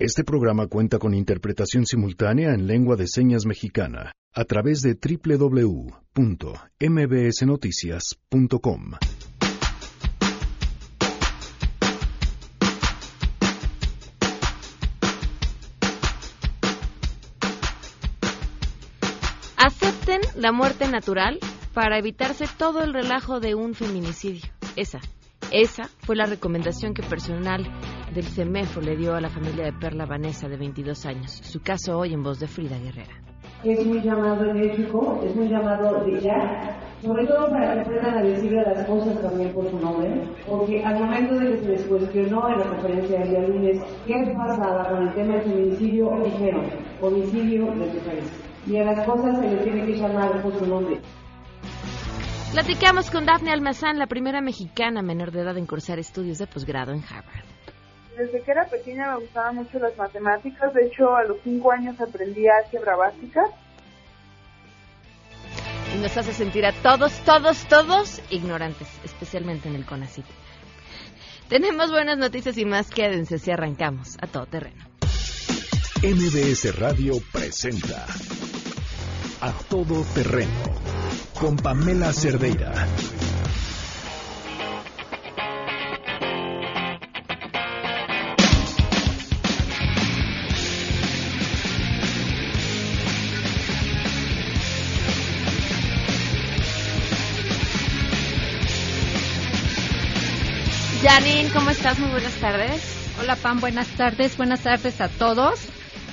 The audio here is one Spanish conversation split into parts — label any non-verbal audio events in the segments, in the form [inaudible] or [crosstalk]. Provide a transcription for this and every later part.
Este programa cuenta con interpretación simultánea en lengua de señas mexicana a través de www.mbsnoticias.com. Acepten la muerte natural para evitarse todo el relajo de un feminicidio. Esa, esa fue la recomendación que personal del CEMEFO le dio a la familia de Perla Vanessa, de 22 años. Su caso hoy en voz de Frida Guerrera. Es muy llamado enérgico, es muy llamado de ya, sobre todo para que aprendan a decirle las cosas también por su nombre, porque al momento de que se les cuestionó en la conferencia del día lunes qué pasaba con el tema del feminicidio, dijeron, homicidio de país. Y a las cosas se les tiene que llamar por su nombre. Platicamos con Daphne Almazán, la primera mexicana menor de edad en cursar estudios de posgrado en Harvard. Desde que era pequeña me gustaban mucho las matemáticas. De hecho, a los cinco años aprendí álgebra básica. Y nos hace sentir a todos, todos, todos ignorantes, especialmente en el CONACYT. Tenemos buenas noticias y más. Quédense si arrancamos a todo terreno. MBS Radio presenta A Todo Terreno con Pamela Cerdeira. Janine, ¿cómo estás? Muy buenas tardes. Hola Pam, buenas tardes, buenas tardes a todos.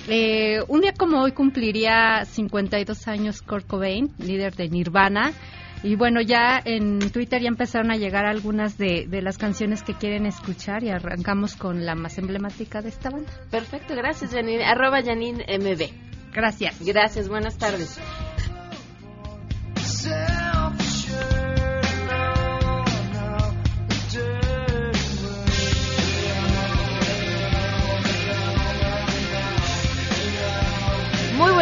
Eh, un día como hoy cumpliría 52 años Kurt Cobain, líder de Nirvana. Y bueno, ya en Twitter ya empezaron a llegar algunas de, de, las canciones que quieren escuchar y arrancamos con la más emblemática de esta banda. Perfecto, gracias Janine. Arroba Janine MB. Gracias. Gracias, buenas tardes.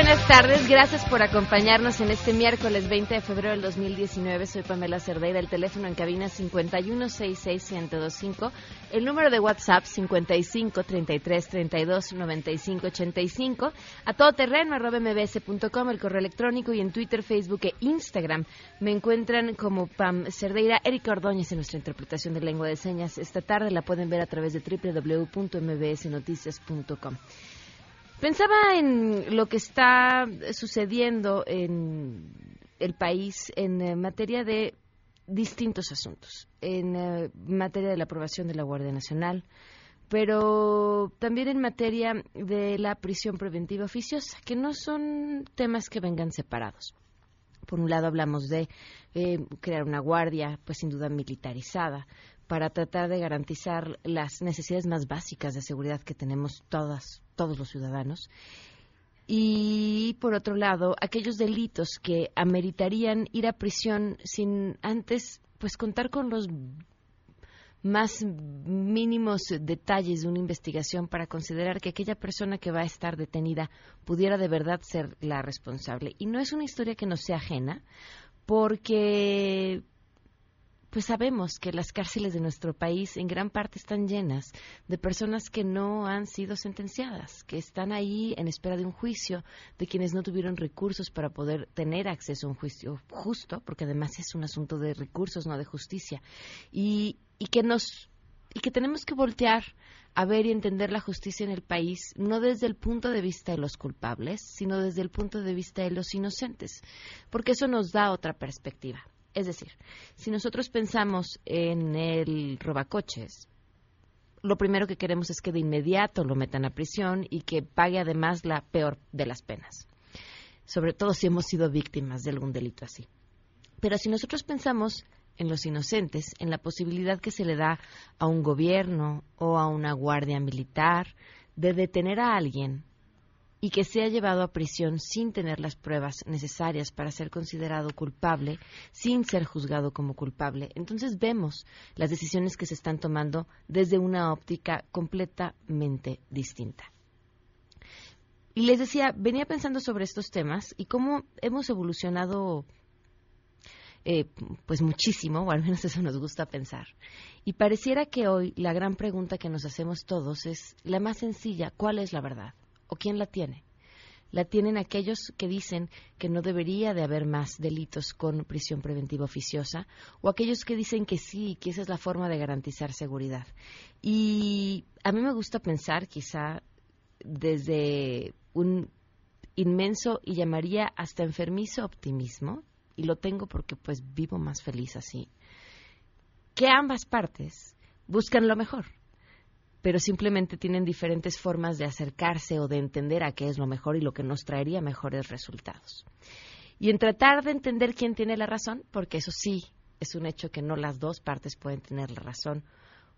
Buenas tardes, gracias por acompañarnos en este miércoles 20 de febrero del 2019. Soy Pamela Cerdeira, el teléfono en cabina 5166125, el número de WhatsApp 5533329585, a todoterreno arroba mbs.com, el correo electrónico y en Twitter, Facebook e Instagram me encuentran como Pam Cerdeira. Erika Ordóñez en nuestra interpretación de lengua de señas. Esta tarde la pueden ver a través de www.mbsnoticias.com. Pensaba en lo que está sucediendo en el país en materia de distintos asuntos, en materia de la aprobación de la Guardia Nacional, pero también en materia de la prisión preventiva oficiosa, que no son temas que vengan separados. Por un lado hablamos de eh, crear una guardia, pues sin duda militarizada, para tratar de garantizar las necesidades más básicas de seguridad que tenemos todas, todos los ciudadanos. Y por otro lado, aquellos delitos que ameritarían ir a prisión sin antes pues contar con los más mínimos detalles de una investigación para considerar que aquella persona que va a estar detenida pudiera de verdad ser la responsable. Y no es una historia que nos sea ajena, porque pues sabemos que las cárceles de nuestro país en gran parte están llenas de personas que no han sido sentenciadas, que están ahí en espera de un juicio, de quienes no tuvieron recursos para poder tener acceso a un juicio justo, porque además es un asunto de recursos, no de justicia, y, y que nos y que tenemos que voltear a ver y entender la justicia en el país no desde el punto de vista de los culpables, sino desde el punto de vista de los inocentes, porque eso nos da otra perspectiva. Es decir, si nosotros pensamos en el robacoches, lo primero que queremos es que de inmediato lo metan a prisión y que pague además la peor de las penas, sobre todo si hemos sido víctimas de algún delito así. Pero si nosotros pensamos en los inocentes, en la posibilidad que se le da a un gobierno o a una guardia militar de detener a alguien y que sea llevado a prisión sin tener las pruebas necesarias para ser considerado culpable, sin ser juzgado como culpable. Entonces vemos las decisiones que se están tomando desde una óptica completamente distinta. Y les decía, venía pensando sobre estos temas y cómo hemos evolucionado eh, pues muchísimo, o al menos eso nos gusta pensar. Y pareciera que hoy la gran pregunta que nos hacemos todos es la más sencilla, ¿cuál es la verdad? ¿O quién la tiene? La tienen aquellos que dicen que no debería de haber más delitos con prisión preventiva oficiosa o aquellos que dicen que sí, que esa es la forma de garantizar seguridad. Y a mí me gusta pensar, quizá desde un inmenso y llamaría hasta enfermizo optimismo, y lo tengo porque pues vivo más feliz así, que ambas partes buscan lo mejor, pero simplemente tienen diferentes formas de acercarse o de entender a qué es lo mejor y lo que nos traería mejores resultados. Y en tratar de entender quién tiene la razón, porque eso sí es un hecho que no las dos partes pueden tener la razón,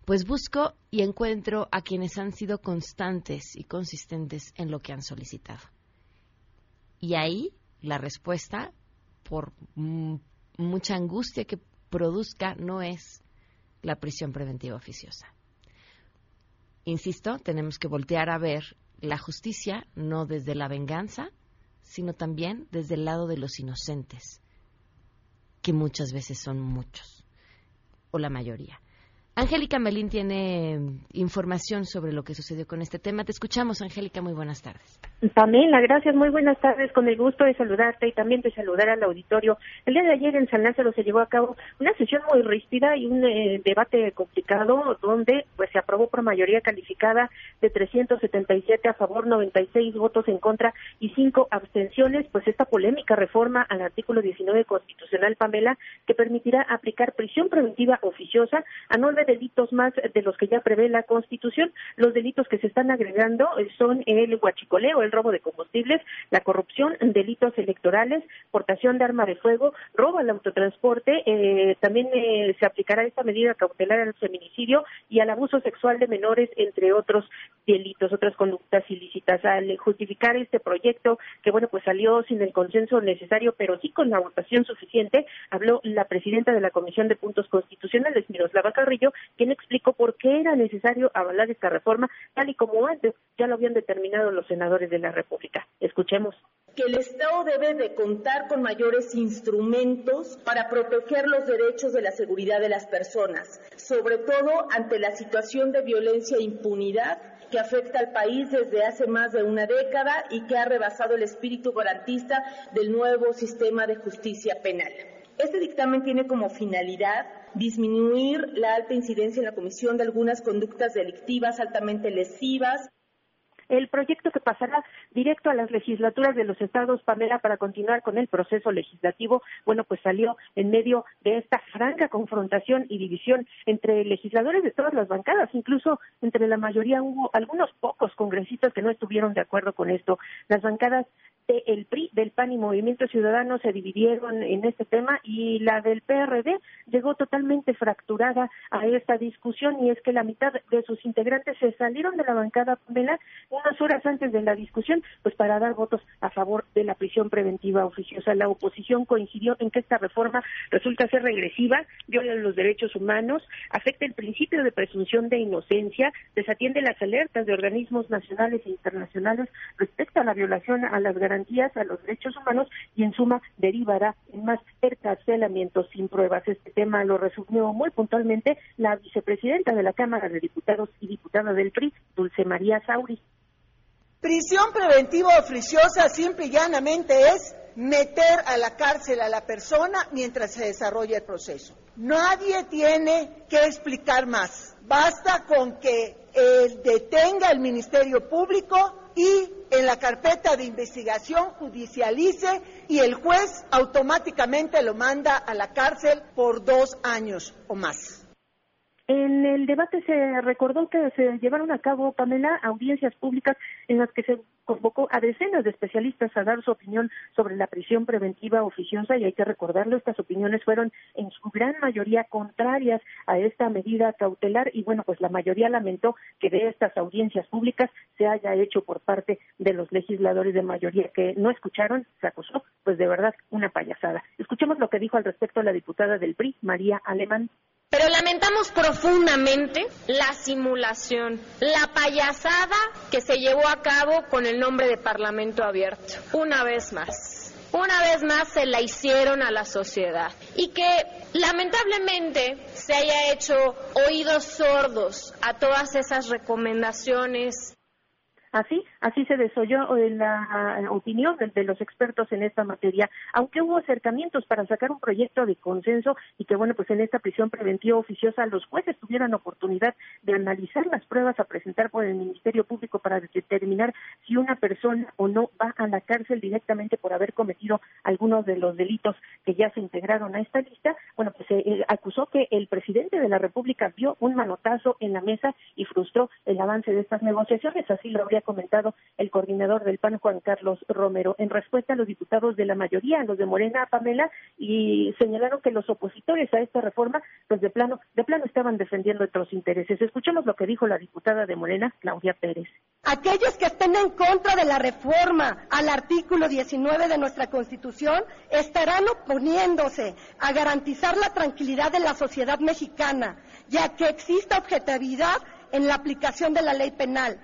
pues busco y encuentro a quienes han sido constantes y consistentes en lo que han solicitado. Y ahí la respuesta, por mucha angustia que produzca, no es la prisión preventiva oficiosa. Insisto, tenemos que voltear a ver la justicia no desde la venganza, sino también desde el lado de los inocentes, que muchas veces son muchos, o la mayoría. Angélica Melín tiene información sobre lo que sucedió con este tema. Te escuchamos, Angélica. Muy buenas tardes. Pamela, gracias. Muy buenas tardes. Con el gusto de saludarte y también de saludar al auditorio. El día de ayer en San Lázaro se llevó a cabo una sesión muy ríspida y un eh, debate complicado donde pues se aprobó por mayoría calificada de 377 a favor, 96 votos en contra y 5 abstenciones. Pues esta polémica reforma al artículo 19 constitucional, Pamela, que permitirá aplicar prisión preventiva oficiosa a nueve delitos más de los que ya prevé la Constitución. Los delitos que se están agregando eh, son el huachicoleo, el robo de combustibles, la corrupción, delitos electorales, portación de arma de fuego, robo al autotransporte. Eh, también eh, se aplicará esta medida cautelar al feminicidio y al abuso sexual de menores, entre otros delitos, otras conductas ilícitas. Al justificar este proyecto, que bueno, pues salió sin el consenso necesario, pero sí con la votación suficiente, habló la presidenta de la Comisión de Puntos Constitucionales, Miroslava Carrillo, quien explicó por qué era necesario avalar esta reforma, tal y como antes ya lo habían determinado los senadores de la República. Escuchemos que el Estado debe de contar con mayores instrumentos para proteger los derechos de la seguridad de las personas, sobre todo ante la situación de violencia e impunidad que afecta al país desde hace más de una década y que ha rebasado el espíritu garantista del nuevo sistema de justicia penal. Este dictamen tiene como finalidad disminuir la alta incidencia en la comisión de algunas conductas delictivas altamente lesivas. El proyecto que pasará directo a las legislaturas de los estados, Pamela, para continuar con el proceso legislativo, bueno, pues salió en medio de esta franca confrontación y división entre legisladores de todas las bancadas, incluso entre la mayoría hubo algunos pocos congresistas que no estuvieron de acuerdo con esto. Las bancadas del PRI, del PAN y Movimiento Ciudadano se dividieron en este tema y la del PRD llegó totalmente fracturada a esta discusión. Y es que la mitad de sus integrantes se salieron de la bancada Pamela unas horas antes de la discusión pues para dar votos a favor de la prisión preventiva oficiosa. La oposición coincidió en que esta reforma resulta ser regresiva, viola los derechos humanos, afecta el principio de presunción de inocencia, desatiende las alertas de organismos nacionales e internacionales respecto a la violación a las garantías a los derechos humanos y en suma derivará en más encarcelamientos sin pruebas. Este tema lo resumió muy puntualmente la vicepresidenta de la Cámara de Diputados y diputada del PRI, Dulce María Sauri. Prisión preventiva oficiosa simple y llanamente es meter a la cárcel a la persona mientras se desarrolla el proceso. Nadie tiene que explicar más. Basta con que detenga el Ministerio Público y en la carpeta de investigación judicialice y el juez automáticamente lo manda a la cárcel por dos años o más. En el debate se recordó que se llevaron a cabo, Pamela, audiencias públicas en las que se convocó a decenas de especialistas a dar su opinión sobre la prisión preventiva oficiosa y hay que recordarlo, estas opiniones fueron en su gran mayoría contrarias a esta medida cautelar y bueno, pues la mayoría lamentó que de estas audiencias públicas se haya hecho por parte de los legisladores de mayoría que no escucharon, se acusó, pues de verdad una payasada. Escuchemos lo que dijo al respecto la diputada del PRI, María Alemán. Pero lamentamos profundamente la simulación, la payasada que se llevó a cabo con el nombre de Parlamento Abierto. Una vez más, una vez más se la hicieron a la sociedad y que lamentablemente se haya hecho oídos sordos a todas esas recomendaciones Así, así se desoyó en la opinión de, los expertos en esta materia, aunque hubo acercamientos para sacar un proyecto de consenso y que, bueno, pues en esta prisión preventiva oficiosa los jueces tuvieran oportunidad de analizar las pruebas a presentar por el Ministerio Público para determinar si una persona o no va a la cárcel directamente por haber cometido algunos de los delitos que ya se integraron a esta lista. Bueno, pues se eh, acusó que el presidente de la República vio un manotazo en la mesa y frustró el avance de estas negociaciones, así lo habría comentado el coordinador del PAN, Juan Carlos Romero, en respuesta a los diputados de la mayoría, los de Morena, Pamela, y señalaron que los opositores a esta reforma, pues de plano, de plano estaban defendiendo otros intereses. Escuchemos lo que dijo la diputada de Morena, Claudia Pérez. Aquellos que estén en contra de la reforma al artículo 19 de nuestra Constitución estarán oponiéndose a garantizar la tranquilidad de la sociedad mexicana, ya que exista objetividad en la aplicación de la ley penal.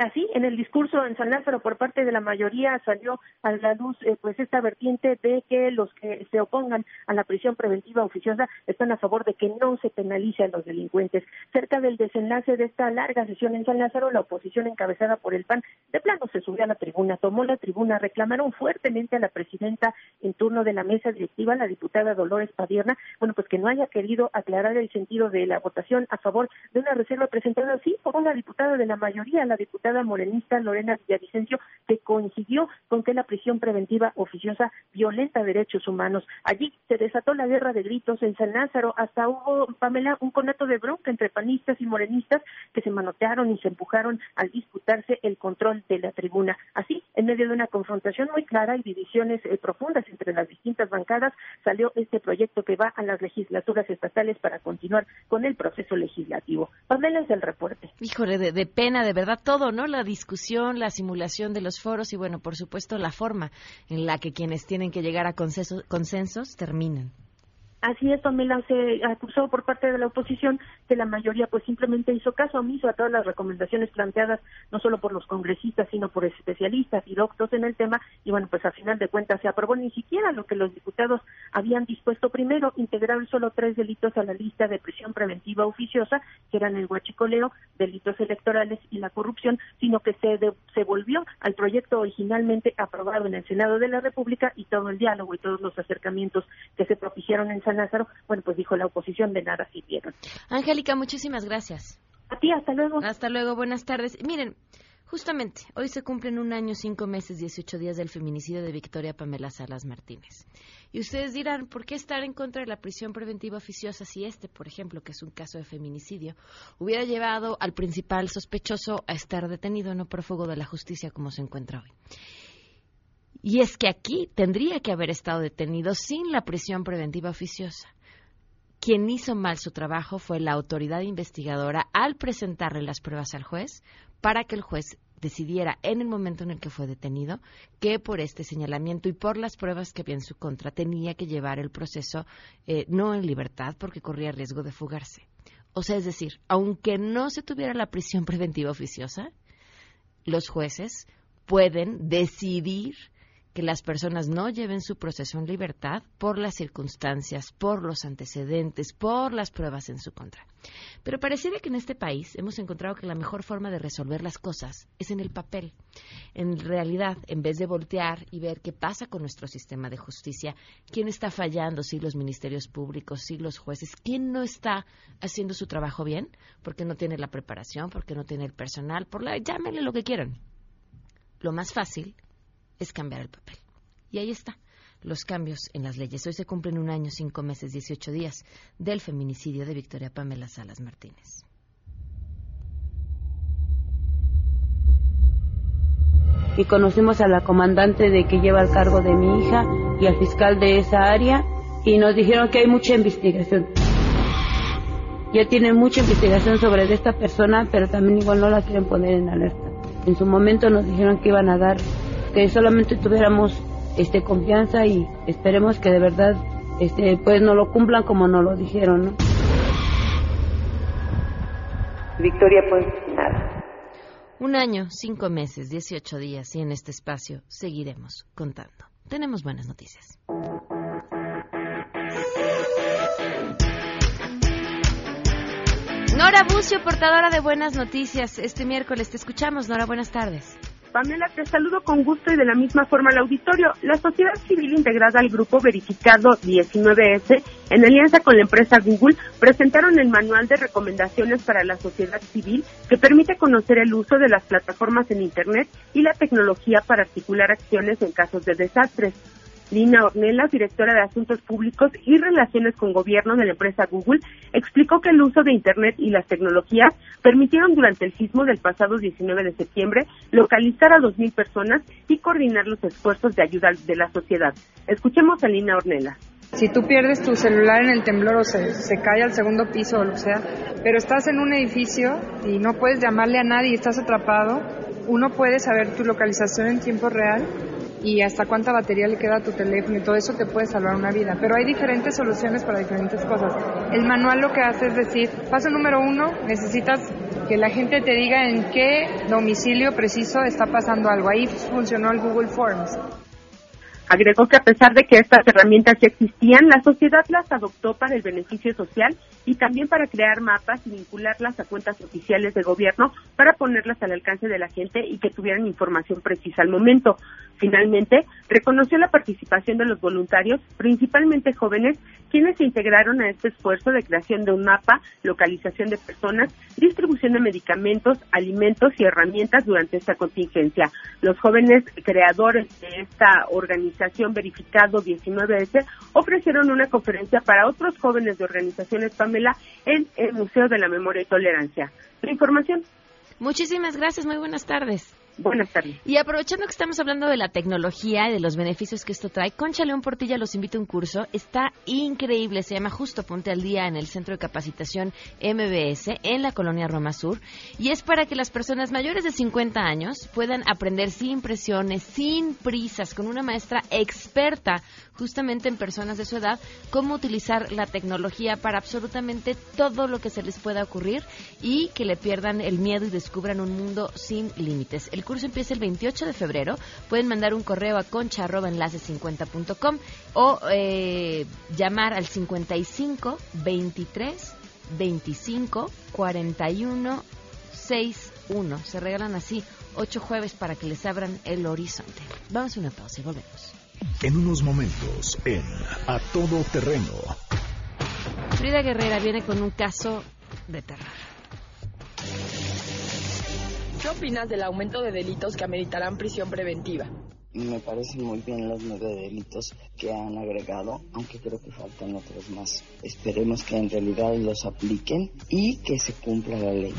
Así, en el discurso en San Lázaro por parte de la mayoría salió a la luz eh, pues esta vertiente de que los que se opongan a la prisión preventiva oficiosa están a favor de que no se penalice a los delincuentes. Cerca del desenlace de esta larga sesión en San Lázaro, la oposición encabezada por el PAN de plano se subió a la tribuna, tomó la tribuna, reclamaron fuertemente a la presidenta en turno de la mesa directiva, la diputada Dolores Padierna, bueno, pues que no haya querido aclarar el sentido de la votación a favor de una reserva presentada así por una diputada de la mayoría, la diputada morenista Lorena Villavicencio, que coincidió con que la prisión preventiva oficiosa violenta derechos humanos. Allí se desató la guerra de gritos en San Lázaro, hasta hubo, Pamela, un conato de bronca entre panistas y morenistas que se manotearon y se empujaron al disputarse el control de la tribuna. Así, en medio de una confrontación muy clara y divisiones eh, profundas entre las distintas bancadas, salió este proyecto que va a las legislaturas estatales para continuar con el proceso legislativo. Pamela es el reporte. Híjole, de, de pena, de verdad, todo, ¿no? La discusión, la simulación de los foros y, bueno, por supuesto, la forma en la que quienes tienen que llegar a consensos, consensos terminan. Así es, Pamela, se acusó por parte de la oposición que la mayoría pues simplemente hizo caso omiso a todas las recomendaciones planteadas no solo por los congresistas, sino por especialistas y doctos en el tema y bueno, pues a final de cuentas se aprobó ni siquiera lo que los diputados habían dispuesto primero, integrar solo tres delitos a la lista de prisión preventiva oficiosa, que eran el huachicoleo, delitos electorales y la corrupción, sino que se, se volvió al proyecto originalmente aprobado en el Senado de la República y todo el diálogo y todos los acercamientos que se propiciaron en Lázaro, bueno, pues dijo la oposición de nada sirvieron. Angélica, muchísimas gracias. A ti, hasta luego. Hasta luego, buenas tardes. Miren, justamente, hoy se cumplen un año, cinco meses, dieciocho días del feminicidio de Victoria Pamela Salas Martínez. Y ustedes dirán, ¿por qué estar en contra de la prisión preventiva oficiosa si este, por ejemplo, que es un caso de feminicidio, hubiera llevado al principal sospechoso a estar detenido, no prófugo de la justicia como se encuentra hoy? Y es que aquí tendría que haber estado detenido sin la prisión preventiva oficiosa. Quien hizo mal su trabajo fue la autoridad investigadora al presentarle las pruebas al juez para que el juez decidiera en el momento en el que fue detenido que por este señalamiento y por las pruebas que había en su contra tenía que llevar el proceso eh, no en libertad porque corría riesgo de fugarse. O sea, es decir, aunque no se tuviera la prisión preventiva oficiosa, los jueces pueden decidir que las personas no lleven su proceso en libertad por las circunstancias, por los antecedentes, por las pruebas en su contra. Pero pareciera que en este país hemos encontrado que la mejor forma de resolver las cosas es en el papel. En realidad, en vez de voltear y ver qué pasa con nuestro sistema de justicia, quién está fallando, si los ministerios públicos, si los jueces, quién no está haciendo su trabajo bien, porque no tiene la preparación, porque no tiene el personal, por la llámenle lo que quieran. Lo más fácil es cambiar el papel. Y ahí está, los cambios en las leyes. Hoy se cumplen un año, cinco meses, dieciocho días del feminicidio de Victoria Pamela Salas Martínez. Y conocimos a la comandante de que lleva el cargo de mi hija y al fiscal de esa área y nos dijeron que hay mucha investigación. Ya tienen mucha investigación sobre esta persona, pero también igual no la quieren poner en alerta. En su momento nos dijeron que iban a dar que solamente tuviéramos este confianza y esperemos que de verdad este pues no lo cumplan como nos lo dijeron, ¿no? Victoria, pues nada. Un año, cinco meses, dieciocho días y en este espacio seguiremos contando. tenemos buenas noticias. Nora Bucio, portadora de buenas noticias. Este miércoles te escuchamos. Nora, buenas tardes. Pamela, te saludo con gusto y de la misma forma al auditorio. La sociedad civil integrada al grupo verificado 19S, en alianza con la empresa Google, presentaron el manual de recomendaciones para la sociedad civil que permite conocer el uso de las plataformas en Internet y la tecnología para articular acciones en casos de desastres. Lina Ornelas, directora de Asuntos Públicos y Relaciones con Gobierno de la empresa Google, explicó que el uso de Internet y las tecnologías permitieron durante el sismo del pasado 19 de septiembre localizar a 2.000 personas y coordinar los esfuerzos de ayuda de la sociedad. Escuchemos a Lina Ornelas. Si tú pierdes tu celular en el temblor o se, cae al segundo piso o lo sea, pero estás en un edificio y no puedes llamarle a nadie y estás atrapado, uno puede saber tu localización en tiempo real y hasta cuánta batería le queda a tu teléfono y todo eso te puede salvar una vida. Pero hay diferentes soluciones para diferentes cosas. El manual lo que hace es decir, paso número uno, necesitas que la gente te diga en qué domicilio preciso está pasando algo. Ahí funcionó el Google Forms. Agregó que a pesar de que estas herramientas ya existían, la sociedad las adoptó para el beneficio social y también para crear mapas y vincularlas a cuentas oficiales de gobierno para ponerlas al alcance de la gente y que tuvieran información precisa al momento. Finalmente, reconoció la participación de los voluntarios, principalmente jóvenes, quienes se integraron a este esfuerzo de creación de un mapa, localización de personas, distribución de medicamentos, alimentos y herramientas durante esta contingencia. Los jóvenes creadores de esta organización verificado 19S ofrecieron una conferencia para otros jóvenes de organizaciones Pamela en el Museo de la Memoria y Tolerancia. La información. Muchísimas gracias, muy buenas tardes. Buenas tardes. Y aprovechando que estamos hablando de la tecnología y de los beneficios que esto trae, Concha León Portilla los invita a un curso. Está increíble, se llama Justo Ponte al Día en el Centro de Capacitación MBS en la colonia Roma Sur. Y es para que las personas mayores de 50 años puedan aprender sin presiones, sin prisas, con una maestra experta justamente en personas de su edad, cómo utilizar la tecnología para absolutamente todo lo que se les pueda ocurrir y que le pierdan el miedo y descubran un mundo sin límites. Curso empieza el 28 de febrero. Pueden mandar un correo a concha.enlace50.com o eh, llamar al 55 23 25 41 61. Se regalan así ocho jueves para que les abran el horizonte. Vamos a una pausa y volvemos. En unos momentos, en A Todo Terreno. Frida Guerrera viene con un caso de terror. ¿Qué opinas del aumento de delitos que ameritarán prisión preventiva? Me parecen muy bien los nueve delitos que han agregado, aunque creo que faltan otros más. Esperemos que en realidad los apliquen y que se cumpla la ley.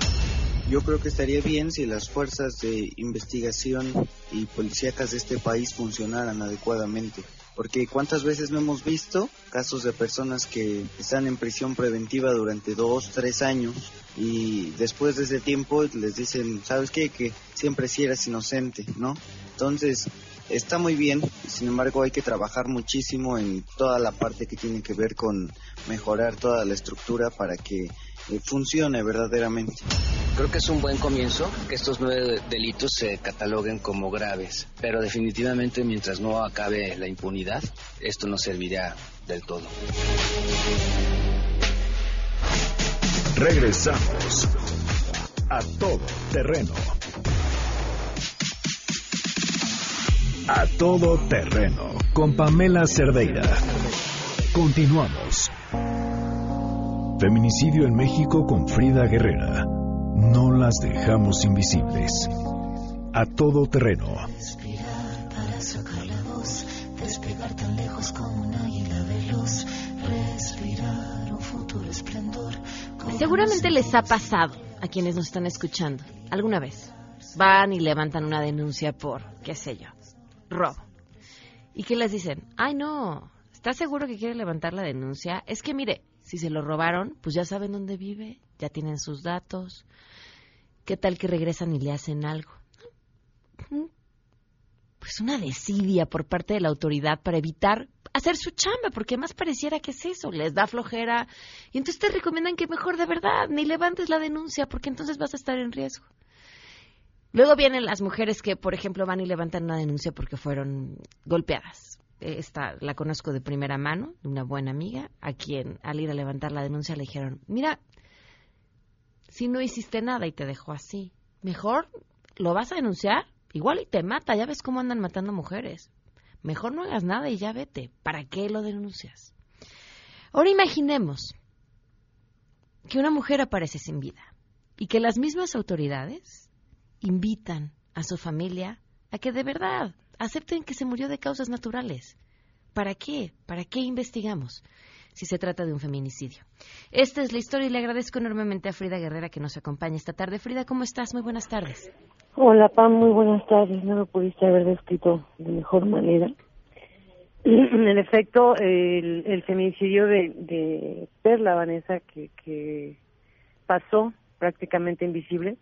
Yo creo que estaría bien si las fuerzas de investigación y policíacas de este país funcionaran adecuadamente. Porque cuántas veces no hemos visto casos de personas que están en prisión preventiva durante dos, tres años y después de ese tiempo les dicen, ¿sabes qué? Que siempre si eras inocente, ¿no? Entonces, está muy bien, sin embargo hay que trabajar muchísimo en toda la parte que tiene que ver con mejorar toda la estructura para que eh, funcione verdaderamente. Creo que es un buen comienzo que estos nueve delitos se cataloguen como graves, pero definitivamente mientras no acabe la impunidad, esto no servirá del todo. Regresamos a todo terreno. A todo terreno con Pamela Cerdeira. Continuamos. Feminicidio en México con Frida Guerrera. No las dejamos invisibles. A todo terreno. Respirar para sacar la voz, despegar tan lejos como un águila veloz, respirar un futuro esplendor. Seguramente les ha pasado a quienes nos están escuchando alguna vez. Van y levantan una denuncia por, qué sé yo, robo. ¿Y qué les dicen? Ay, no, ¿estás seguro que quiere levantar la denuncia? Es que mire, si se lo robaron, pues ya saben dónde vive, ya tienen sus datos. ¿Qué tal que regresan y le hacen algo? Pues una desidia por parte de la autoridad para evitar hacer su chamba, porque más pareciera que es eso, les da flojera. Y entonces te recomiendan que mejor de verdad ni levantes la denuncia, porque entonces vas a estar en riesgo. Luego vienen las mujeres que, por ejemplo, van y levantan una denuncia porque fueron golpeadas. esta la conozco de primera mano, de una buena amiga, a quien al ir a levantar la denuncia le dijeron, mira, si no hiciste nada y te dejó así, mejor lo vas a denunciar, igual y te mata, ya ves cómo andan matando mujeres. Mejor no hagas nada y ya vete. ¿Para qué lo denuncias? Ahora imaginemos que una mujer aparece sin vida y que las mismas autoridades invitan a su familia a que de verdad acepten que se murió de causas naturales. ¿Para qué? ¿Para qué investigamos? si se trata de un feminicidio. Esta es la historia y le agradezco enormemente a Frida Guerrera que nos acompaña esta tarde. Frida, ¿cómo estás? Muy buenas tardes. Hola, Pam, muy buenas tardes. No lo pudiste haber descrito de mejor manera. [clears throat] En efecto, el, feminicidio de, Perla, Vanessa, que, que pasó prácticamente invisible,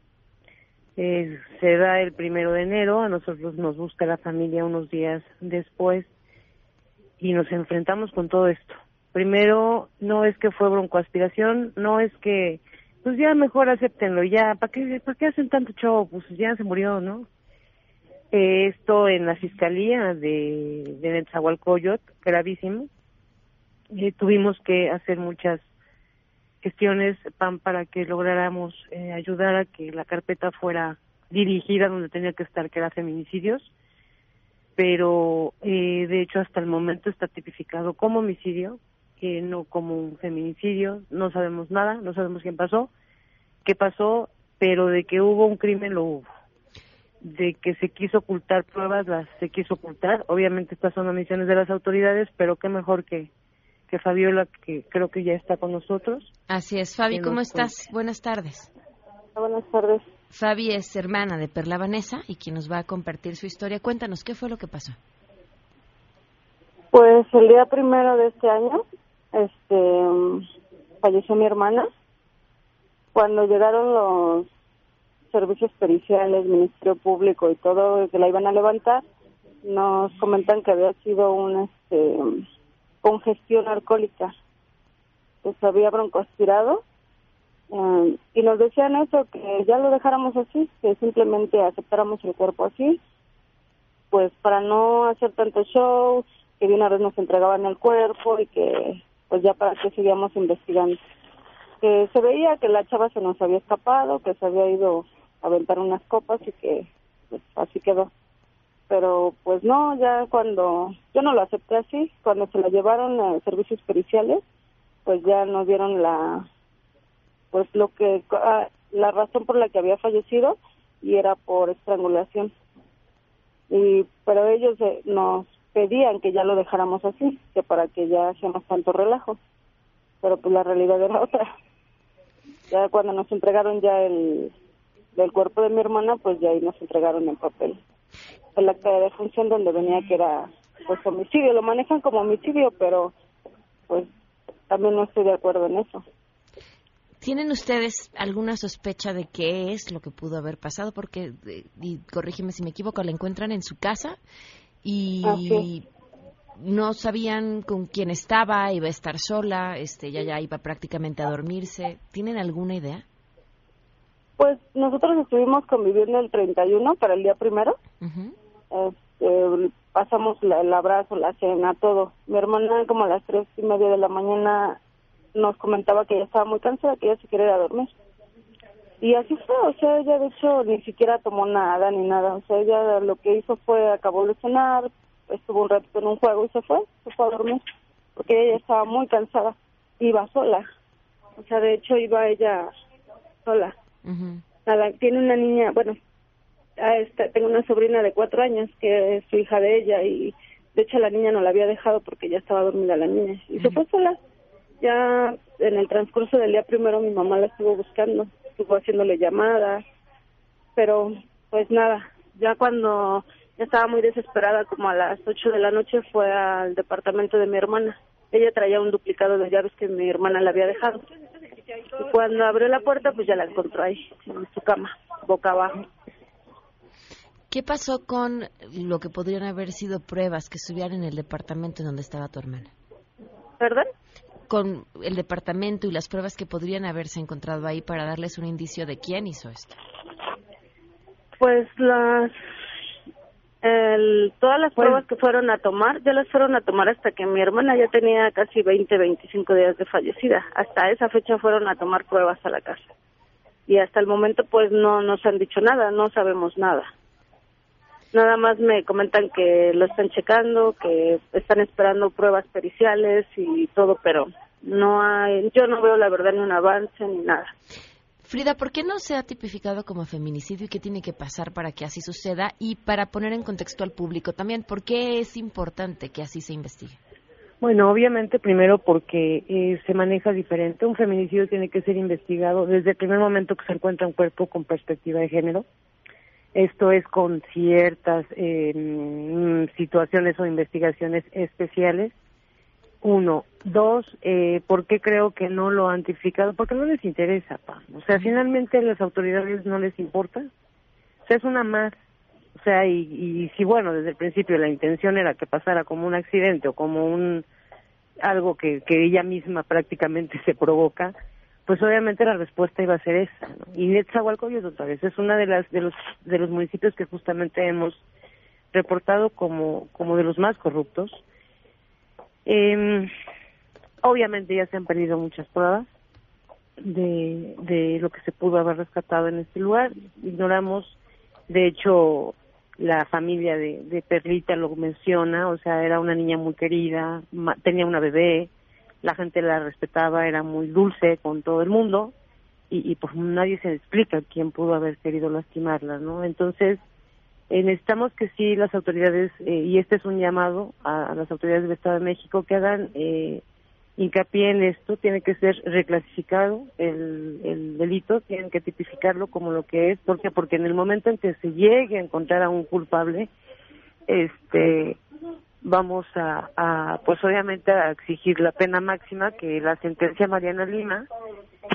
eh, se da el primero de enero, a nosotros nos busca la familia unos días después y nos enfrentamos con todo esto. Primero, no es que fue broncoaspiración, no es que, pues ya mejor acéptenlo, ya, ¿para qué, ¿para qué hacen tanto show? Pues ya se murió, ¿no? Eh, esto en la fiscalía de, de Netzahualcoyot, gravísimo. Eh, tuvimos que hacer muchas gestiones PAN para que lográramos eh, ayudar a que la carpeta fuera dirigida donde tenía que estar, que era feminicidios, pero eh, de hecho hasta el momento está tipificado como homicidio que no como un feminicidio, no sabemos nada, no sabemos quién pasó, qué pasó, pero de que hubo un crimen lo hubo. De que se quiso ocultar pruebas, las se quiso ocultar. Obviamente estas son omisiones de las autoridades, pero qué mejor que, que Fabiola, que creo que ya está con nosotros. Así es. Fabi, ¿cómo estás? Buenas tardes. Buenas tardes. Fabi es hermana de Perla Vanessa y quien nos va a compartir su historia. Cuéntanos, ¿qué fue lo que pasó? Pues el día primero de este año este falleció mi hermana cuando llegaron los servicios periciales, Ministerio Público y todo que la iban a levantar, nos comentan que había sido una este, congestión alcohólica, que se había broncoaspirado eh, y nos decían eso, que ya lo dejáramos así, que simplemente aceptáramos el cuerpo así, pues para no hacer tanto show, que de una vez nos entregaban el cuerpo y que pues ya para que sigamos investigando. Que se veía que la chava se nos había escapado, que se había ido a aventar unas copas y que pues, así quedó. Pero pues no, ya cuando yo no lo acepté así, cuando se la llevaron a servicios periciales, pues ya nos dieron la pues lo que ah, la razón por la que había fallecido y era por estrangulación. Y pero ellos eh, nos pedían que ya lo dejáramos así, que para que ya hacíamos tanto relajo. Pero pues la realidad era otra. Ya cuando nos entregaron ya el del cuerpo de mi hermana, pues ya ahí nos entregaron el papel. El acta de defunción donde venía que era pues homicidio, lo manejan como homicidio, pero pues también no estoy de acuerdo en eso. ¿Tienen ustedes alguna sospecha de qué es lo que pudo haber pasado? Porque, eh, y corrígeme si me equivoco, la encuentran en su casa y no sabían con quién estaba, iba a estar sola, este, ya ya iba prácticamente a dormirse. ¿Tienen alguna idea? Pues nosotros estuvimos conviviendo el 31 para el día primero. este, pasamos el abrazo, la cena, todo. Mi hermana como a las tres y media de la mañana nos comentaba que ella estaba muy cansada, que ella se quería ir a dormir. Y así fue, o sea, ella de hecho ni siquiera tomó nada ni nada, o sea, ella lo que hizo fue acabó de cenar, estuvo un ratito en un juego y se fue, se fue a dormir, porque ella estaba muy cansada, iba sola, o sea, de hecho iba ella sola. Tiene una niña, bueno, tengo una sobrina de cuatro años que es su hija de ella y de hecho la niña no la había dejado porque ya estaba dormida la niña y se fue sola. Ya en el transcurso del día primero mi mamá la estuvo buscando estuvo haciéndole llamadas, pero pues nada, ya cuando ya estaba muy desesperada, como a las 8 de la noche, fue al departamento de mi hermana. Ella traía un duplicado de llaves que mi hermana le había dejado. Y cuando abrió la puerta, pues ya la encontró ahí, en su cama, boca abajo. ¿Qué pasó con lo que podrían haber sido pruebas que estuvieran en el departamento en donde estaba tu hermana? ¿Perdón? con el departamento y las pruebas que podrían haberse encontrado ahí para darles un indicio de quién hizo esto? Pues las El, todas las pruebas que fueron a tomar, ya las fueron a tomar hasta que mi hermana ya tenía casi 20, 25 días de fallecida. Hasta esa fecha fueron a tomar pruebas a la casa. Y hasta el momento pues no nos han dicho nada, no sabemos nada. Nada más me comentan que lo están checando, que están esperando pruebas periciales y todo, pero no hay, yo no veo la verdad ni un avance ni nada. Frida, ¿por qué no se ha tipificado como feminicidio y qué tiene que pasar para que así suceda? Y para poner en contexto al público también, ¿por qué es importante que así se investigue? Bueno, obviamente primero porque eh, se maneja diferente. Un feminicidio tiene que ser investigado desde el primer momento que se encuentra un cuerpo con perspectiva de género. Esto es con ciertas eh, situaciones o investigaciones especiales. Uno. Dos, eh, ¿por qué creo que no lo han tipificado? Porque no les interesa, pa. O sea, finalmente a las autoridades no les importa. O sea, es una más. O sea, y, y si bueno, desde el principio la intención era que pasara como un accidente o como un algo que, que ella misma prácticamente [laughs] se provoca, pues obviamente la respuesta iba a ser esa. ¿no? Y Netzahualcóyotl otra vez es una de las de los de los municipios que justamente hemos reportado como como de los más corruptos. Eh, obviamente ya se han perdido muchas pruebas de, de lo que se pudo haber rescatado en este lugar. Ignoramos, de hecho, la familia de, Perlita lo menciona, o sea, era una niña muy querida, ma- tenía una bebé, la gente la respetaba, era muy dulce con todo el mundo y, y pues nadie se explica quién pudo haber querido lastimarla, ¿no? Entonces, eh, necesitamos que sí las autoridades, eh, y este es un llamado a, a las autoridades del Estado de México, que hagan eh, hincapié en esto, tiene que ser reclasificado el, el delito, tienen que tipificarlo como lo que es, ¿por qué? Porque en el momento en que se llegue a encontrar a un culpable, este vamos a, a pues obviamente a exigir la pena máxima que la sentencia Mariana Lima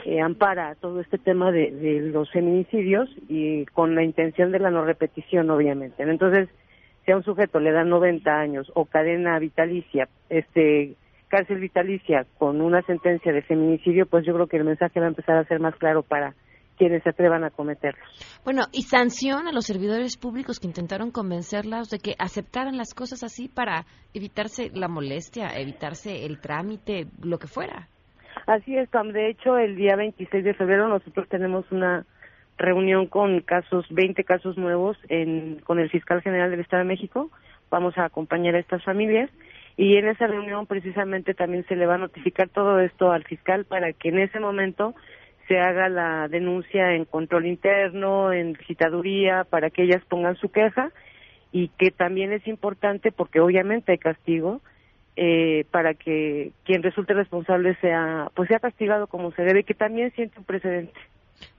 eh, ampara todo este tema de, de los feminicidios y con la intención de la no repetición obviamente entonces si a un sujeto le dan 90 años o cadena vitalicia este cárcel vitalicia con una sentencia de feminicidio pues yo creo que el mensaje va a empezar a ser más claro para quienes se atrevan a cometerlos Bueno, y sanción a los servidores públicos que intentaron convencerlas de que aceptaran las cosas así para evitarse la molestia, evitarse el trámite, lo que fuera. Así es, Pam. De hecho, el día 26 de febrero nosotros tenemos una reunión con casos, 20 casos nuevos en, con el fiscal general del Estado de México. Vamos a acompañar a estas familias y en esa reunión precisamente también se le va a notificar todo esto al fiscal para que en ese momento se haga la denuncia en control interno, en citaduría, para que ellas pongan su queja y que también es importante porque obviamente hay castigo eh, para que quien resulte responsable sea pues sea castigado como se debe que también siente un precedente.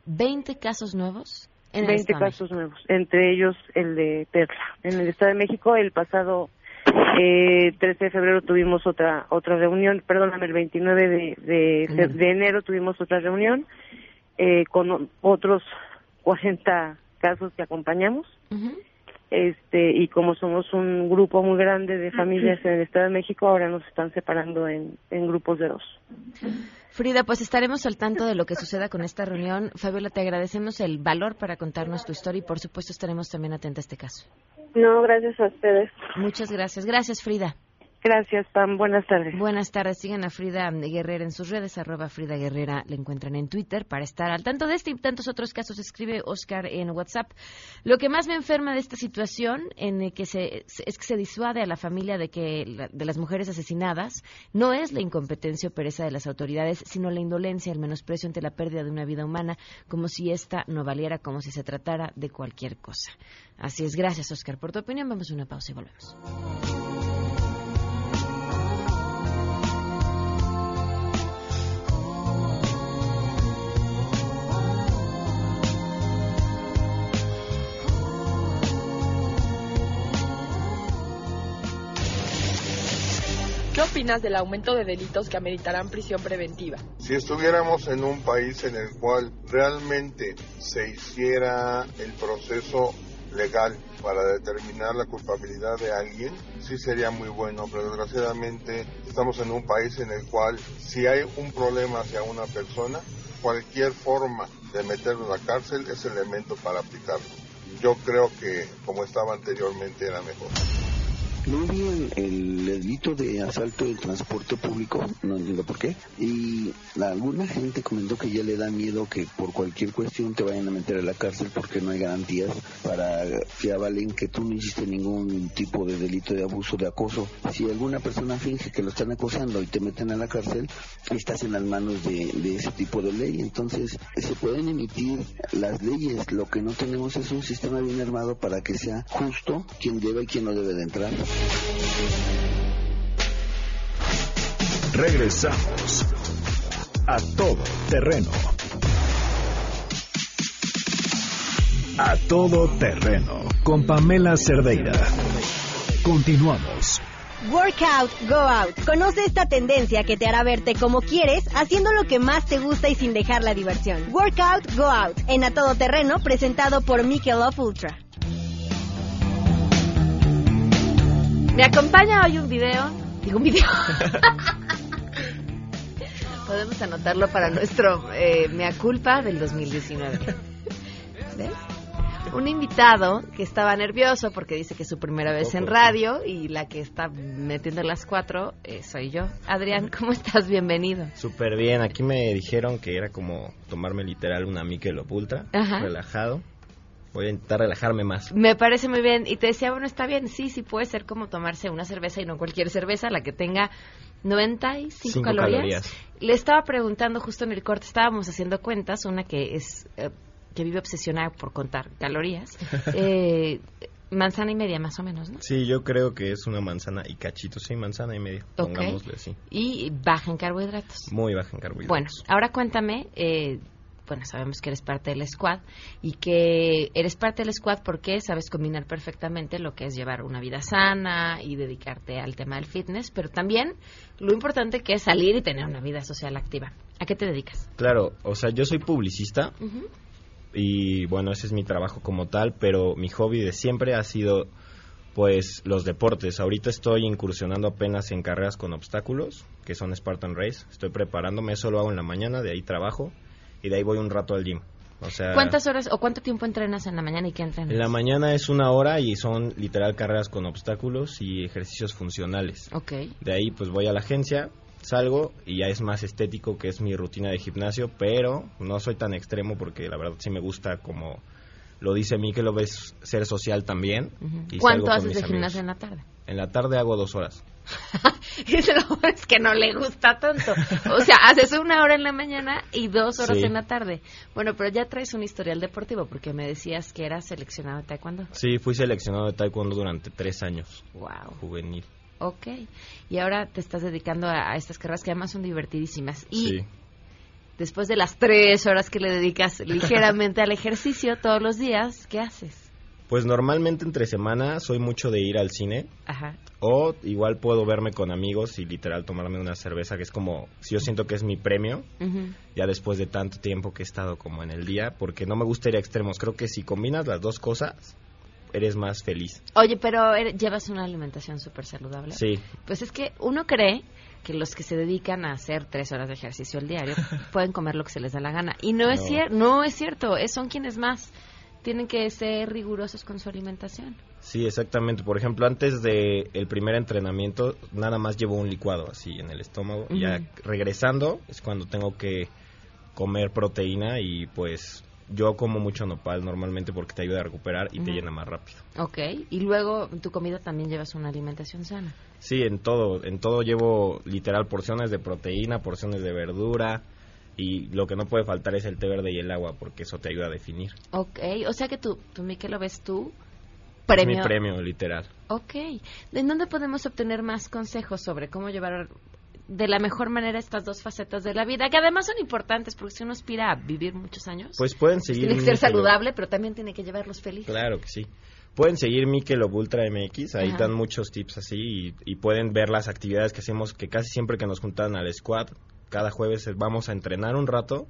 20 casos nuevos en el 20 Estado de casos nuevos entre ellos el de Perla en el Estado de México el pasado eh, 13 de febrero tuvimos otra otra reunión perdóname el 29 de, de, enero tuvimos otra reunión eh, con otros 40 casos que acompañamos. Este y como somos un grupo muy grande de familias en el Estado de México ahora nos están separando en, en grupos de dos Frida, pues estaremos al tanto de lo que suceda con esta reunión. Fabiola, te agradecemos el valor para contarnos tu historia y por supuesto estaremos también atentos a este caso. No, gracias a ustedes. Muchas gracias. Gracias, Frida. Gracias, Pam. Buenas tardes. Buenas tardes. Sigan a Frida Guerrera en sus redes, arroba Frida Guerrera. Le encuentran en Twitter para estar al tanto de este y tantos otros casos. Escribe Oscar en WhatsApp. Lo que más me enferma de esta situación en el que se, es que se disuade a la familia de, que, de las mujeres asesinadas no es la incompetencia o pereza de las autoridades, sino la indolencia, el menosprecio ante la pérdida de una vida humana, como si esta no valiera, como si se tratara de cualquier cosa. Así es. Gracias, Oscar, por tu opinión. Vamos a una pausa y volvemos. Opinas del aumento de delitos que ameritarán prisión preventiva? Si estuviéramos en un país en el cual realmente se hiciera el proceso legal para determinar la culpabilidad de alguien, sí sería muy bueno, pero desgraciadamente estamos en un país en el cual si hay un problema hacia una persona, cualquier forma de meterlo en la cárcel es elemento para aplicarlo. yo creo que como estaba anteriormente era mejor. Muy bien, el delito de asalto del transporte público, no entiendo por qué. Y alguna gente comentó que ya le da miedo que por cualquier cuestión te vayan a meter a la cárcel porque no hay garantías para que avalen que tú no hiciste ningún tipo de delito de abuso, de acoso. Si alguna persona finge que lo están acosando y te meten a la cárcel, estás en las manos de, de ese tipo de ley. Entonces, se pueden emitir las leyes. Lo que no tenemos es un sistema bien armado para que sea justo quien debe y quien no debe de entrar. Regresamos a todo terreno. A todo terreno con Pamela Cerdeira. Continuamos. Workout, go out. Conoce esta tendencia que te hará verte como quieres, haciendo lo que más te gusta y sin dejar la diversión. Workout, go out. En A Todo Terreno, presentado por Michelob Ultra. Me acompaña hoy un video. Digo, un video. [laughs] Podemos anotarlo para nuestro eh, Mea Culpa del 2019. ¿Ves? Un invitado que estaba nervioso porque dice que es su primera vez en radio y la que está metiendo las cuatro eh, soy yo. Adrián, ¿cómo estás? Bienvenido. Súper bien. Aquí me dijeron que era como tomarme literal una Michelob Ultra, Ajá. relajado. Voy a intentar relajarme más. Me parece muy bien. Y te decía, bueno, está bien, sí, sí puede ser como tomarse una cerveza y no cualquier cerveza, la que tenga 95 Cinco calorías. calorías. Le estaba preguntando justo en el corte, estábamos haciendo cuentas, una que es eh, que vive obsesionada por contar calorías. [laughs] Eh, manzana y media más o menos, ¿no? Sí, yo creo que es una manzana y cachito. Sí, manzana y media. Pongámosle así. Y baja en carbohidratos. Muy baja en carbohidratos. Bueno, ahora cuéntame, eh, bueno, sabemos que eres parte del squad y que eres parte del squad porque sabes combinar perfectamente lo que es llevar una vida sana y dedicarte al tema del fitness, pero también lo importante que es salir y tener una vida social activa. ¿A qué te dedicas? Claro, o sea, yo soy publicista y bueno, ese es mi trabajo como tal, pero mi hobby de siempre ha sido pues los deportes. Ahorita estoy incursionando apenas en carreras con obstáculos, que son Spartan Race. Estoy preparándome, eso lo hago en la mañana, de ahí trabajo y de ahí voy un rato al gym. O sea, ¿Cuántas horas o cuánto tiempo entrenas en la mañana y qué entrenas? en la mañana es una hora y son literal carreras con obstáculos y ejercicios funcionales. Ok. De ahí pues voy a la agencia, salgo y ya es más estético que es mi rutina de gimnasio, pero no soy tan extremo porque la verdad sí me gusta como lo dice mí que lo ves ser social también. y salgo ¿Cuánto con haces de amigos. gimnasia en la tarde? En la tarde hago dos horas. [laughs] Se lo es que no le gusta tanto. O sea, haces una hora en la mañana y dos horas Sí. en la tarde. Bueno, pero ya traes un historial deportivo porque me decías que eras seleccionado de taekwondo. Sí, fui seleccionado de taekwondo durante tres años. Wow. Juvenil. Ok. Y ahora te estás dedicando a, a estas carreras que además son divertidísimas. Y Sí. después de las tres horas que le dedicas ligeramente al ejercicio todos los días, ¿qué haces? Pues normalmente entre semana soy mucho de ir al cine. Ajá. O igual puedo verme con amigos y literal tomarme una cerveza, que es como, si yo siento que es mi premio, ya después de tanto tiempo que he estado como en el día, porque no me gusta ir a extremos. Creo que si combinas las dos cosas, eres más feliz. Oye, pero er- llevas una alimentación súper saludable. Sí, Pues es que uno cree que los que se dedican a hacer tres horas de ejercicio al diario [laughs] pueden comer lo que se les da la gana. Y no, es cierto, no es cierto, es- son quienes más tienen que ser rigurosos con su alimentación. Sí, exactamente. Por ejemplo, antes de el primer entrenamiento, nada más llevo un licuado así en el estómago. Y ya regresando es cuando tengo que comer proteína y pues yo como mucho nopal normalmente porque te ayuda a recuperar y te llena más rápido. Ok, y luego en tu comida también llevas una alimentación sana. Sí, en todo, en todo llevo literal porciones de proteína, porciones de verdura y lo que no puede faltar es el té verde y el agua porque eso te ayuda a definir. Ok, o sea que tú, tú Miquel, lo ves tú, premio. mi premio, literal. Ok, ¿en dónde podemos obtener más consejos sobre cómo llevar de la mejor manera estas dos facetas de la vida, que además son importantes porque si uno aspira a vivir muchos años, Pues pueden seguir tiene que ser saludable, pero también tiene que llevarlos felices. Claro que sí. Pueden seguir Michelob Ultra MX, ahí Ajá. dan muchos tips así y, y pueden ver las actividades que hacemos, que casi siempre que nos juntan al squad, cada jueves vamos a entrenar un rato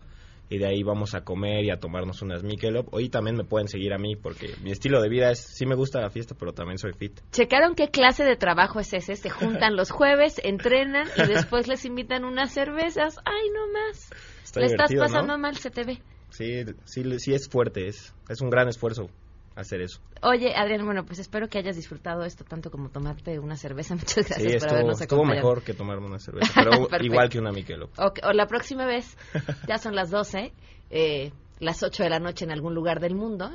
y de ahí vamos a comer y a tomarnos unas Michelob. Hoy también me pueden seguir a mí porque mi estilo de vida es, sí me gusta la fiesta, pero también soy fit. ¿Checaron qué clase de trabajo es ese? Se juntan los jueves, entrenan y después les invitan unas cervezas. ¡Ay, no más! Está Le estás divertido, ¿no? pasando mal, se te ve. Sí, sí, sí es fuerte, es, es un gran esfuerzo. Hacer eso. Oye, Adrián, bueno, pues espero que hayas disfrutado esto tanto como tomarte una cerveza. [laughs] Muchas gracias sí, por estuvo, habernos estuvo acompañado. mejor que tomarme una cerveza, pero [laughs] igual que una Michelob. O la próxima vez, [laughs] ya son las 12, eh, las 8 de la noche en algún lugar del mundo.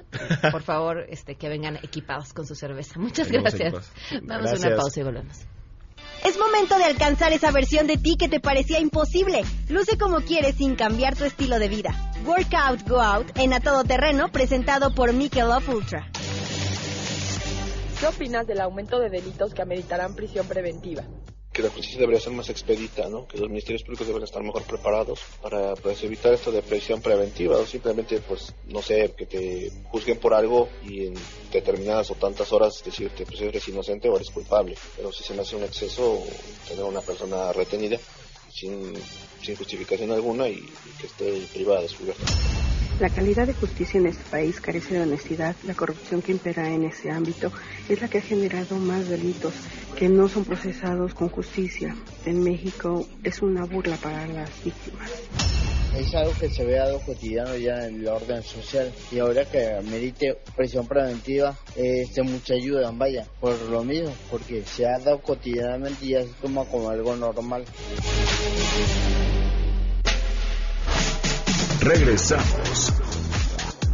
Por favor, este, que vengan equipados con su cerveza. Muchas Venimos gracias. equipados. Vamos a una pausa y volvemos. Es momento de alcanzar esa versión de ti que te parecía imposible. Luce como quieres sin cambiar tu estilo de vida. Workout Go Out en A Todo Terreno, presentado por Michelob Ultra. ¿Qué opinas del aumento de delitos que ameritarán prisión preventiva? que la justicia debería ser más expedita, ¿no? Que los ministerios públicos deben estar mejor preparados para pues, evitar esto de prisión preventiva o simplemente, pues, no sé, que te juzguen por algo y en determinadas o tantas horas decirte, pues eres inocente o eres culpable. Pero si se me hace un exceso tener a una persona retenida sin, sin justificación alguna y, y que esté privada de su libertad. La calidad de justicia en este país carece de honestidad. La corrupción que impera en ese ámbito es la que ha generado más delitos que no son procesados con justicia. En México es una burla para las víctimas. Es algo que se ve dado cotidiano ya en el orden social y ahora que merite prisión preventiva, este, mucha ayuda, vaya, por lo mismo, porque se ha dado cotidianamente y ya se toma como algo normal. Regresamos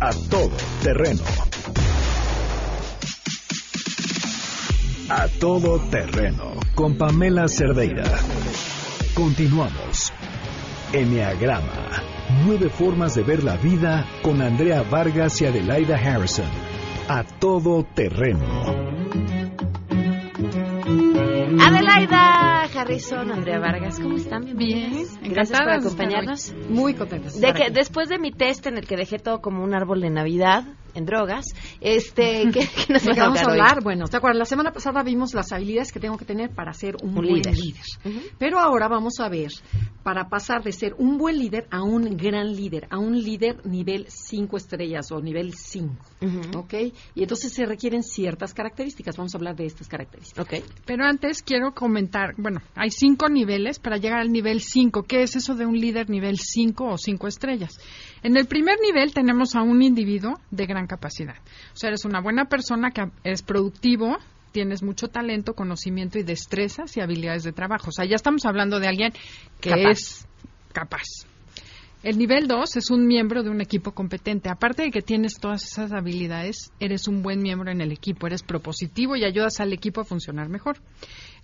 a todo terreno. A todo terreno con Pamela Cerdeira. Continuamos. Enneagrama. Nueve formas de ver la vida con Andrea Vargas y Adelaida Harrison. A todo terreno. Adelaida Harrison, Andrea Vargas, ¿cómo están? Bienvenidas. Bien, Gracias por acompañarnos. Muy contentas. de que, después de mi test en el que dejé todo como un árbol de Navidad en drogas, este, [laughs] ¿qué, qué nos ¿De van vamos a hablar hoy? Bueno, ¿te acuerdas? La semana pasada vimos las habilidades que tengo que tener para ser un, Un buen líder. líder. Pero ahora vamos a ver, para pasar de ser un buen líder a un gran líder, a un líder nivel 5 estrellas o nivel 5. ¿Ok? Y entonces se requieren ciertas características. Vamos a hablar de estas características. Ok. Pero antes quiero comentar, bueno, hay cinco niveles para llegar al nivel 5. ¿Qué es eso de un líder nivel 5 o 5 estrellas? En el primer nivel tenemos a un individuo de gran capacidad. O sea, eres una buena persona que eres productivo, tienes mucho talento, conocimiento y destrezas y habilidades de trabajo. O sea, ya estamos hablando de alguien que Capaz. es capaz. El nivel 2 es un miembro de un equipo competente. Aparte de que tienes todas esas habilidades, eres un buen miembro en el equipo, eres propositivo y ayudas al equipo a funcionar mejor.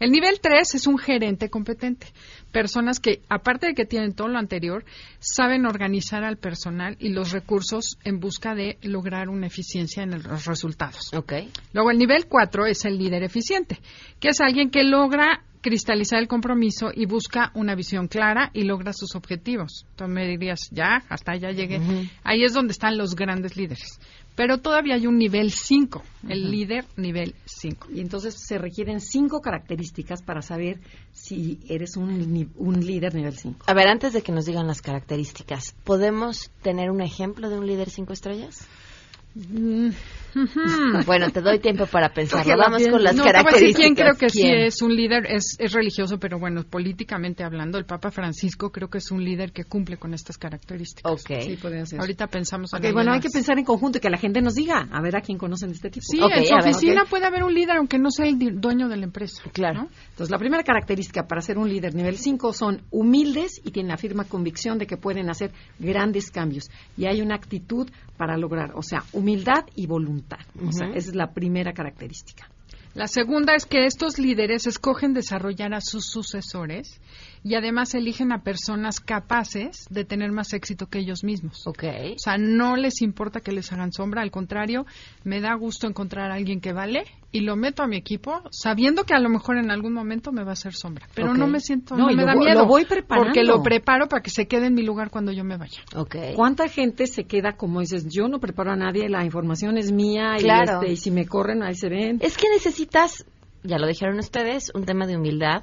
El nivel 3 es un gerente competente. Personas que, aparte de que tienen todo lo anterior, saben organizar al personal y los recursos en busca de lograr una eficiencia en el- los resultados. Luego, el nivel 4 es el líder eficiente, que es alguien que logra cristalizar el compromiso y busca una visión clara y logra sus objetivos. Entonces me dirías, ya, hasta allá llegué. Ahí es donde están los grandes líderes. Pero todavía hay un nivel 5, el líder nivel 5. Y entonces se requieren cinco características para saber si eres un, un líder nivel 5. A ver, antes de que nos digan las características, ¿podemos tener un ejemplo de un líder cinco estrellas? Bueno, te doy tiempo para pensarlo. Vamos con las no, características. quién creo que sí ¿Quién? es un líder, es, es religioso, pero bueno, políticamente hablando, el Papa Francisco creo que es un líder que cumple con estas características. Sí, podría ser. Ahorita pensamos en Ok, bueno, hay que pensar en conjunto y que la gente nos diga, a ver a quién conocen de este tipo. Sí, en su oficina puede haber un líder, aunque no sea el dueño de la empresa. Claro. Entonces, la primera característica para ser un líder nivel 5 son humildes y tienen la firme convicción de que pueden hacer grandes cambios. Y hay una actitud para lograr, o sea, humildad y voluntad. O sea, esa es la primera característica. La segunda es que estos líderes escogen desarrollar a sus sucesores y además eligen a personas capaces de tener más éxito que ellos mismos. Ok. O sea, no les importa que les hagan sombra, al contrario, me da gusto encontrar a alguien que vale y lo meto a mi equipo sabiendo que a lo mejor en algún momento me va a hacer sombra. Pero no me siento, No, me lo da miedo. lo voy preparando. Porque lo preparo para que se quede en mi lugar cuando yo me vaya. ¿Cuánta gente se queda como dices, yo no preparo a nadie, la información es mía y, este, y si me corren ahí se ven? Es que necesitas, ya lo dijeron ustedes, un tema de humildad,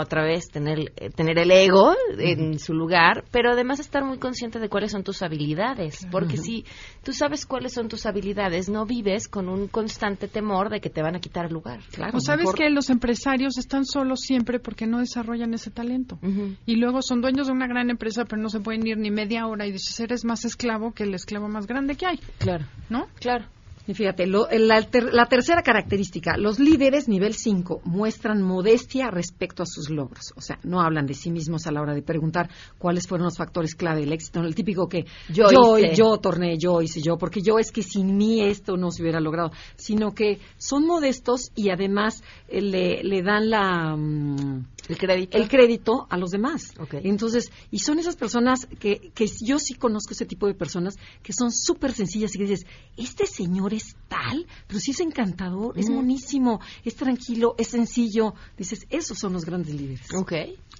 otra vez tener, eh, tener el ego en su lugar, pero además estar muy consciente de cuáles son tus habilidades, porque si tú sabes cuáles son tus habilidades, no vives con un constante temor de que te van a quitar el lugar. o sabes que los empresarios están solos siempre porque no desarrollan ese talento. Y luego son dueños de una gran empresa, pero no se pueden ir ni media hora y dices, eres más esclavo que el esclavo más grande que hay. Claro. ¿No? Claro. Y fíjate, lo- la, ter- la tercera característica, los líderes nivel 5 muestran modestia respecto a sus logros. O sea, no hablan de sí mismos a la hora de preguntar cuáles fueron los factores clave del éxito. El típico que Yo yo, hice. yo torné, yo hice yo, porque yo es que sin mí esto no se hubiera logrado. Sino que son modestos y además eh, le, le dan la... mm, El crédito. el crédito a los demás. Entonces, y son esas personas que, que yo sí conozco ese tipo de personas que son súper sencillas y que dices, este señor es tal, pero sí es encantador, es monísimo, es tranquilo, es sencillo. Dices, esos son los grandes líderes.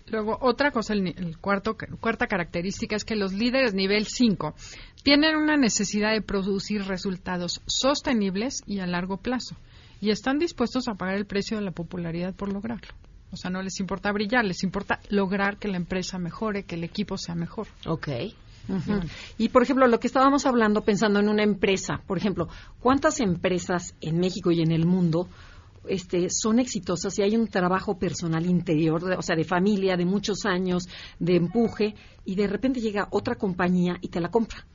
Luego, otra cosa, el, ni- el cuarto, cuarta característica es que los líderes nivel 5 tienen una necesidad de producir resultados sostenibles y a largo plazo y están dispuestos a pagar el precio de la popularidad por lograrlo. O sea, no les importa brillar, les importa lograr que la empresa mejore, que el equipo sea mejor. Ok. Ujú. Y por ejemplo, lo que estábamos hablando pensando en una empresa, por ejemplo, ¿cuántas empresas en México y en el mundo este, son exitosas y hay un trabajo personal interior, o sea, de familia, de muchos años, de empuje, y de repente llega otra compañía y te la compra?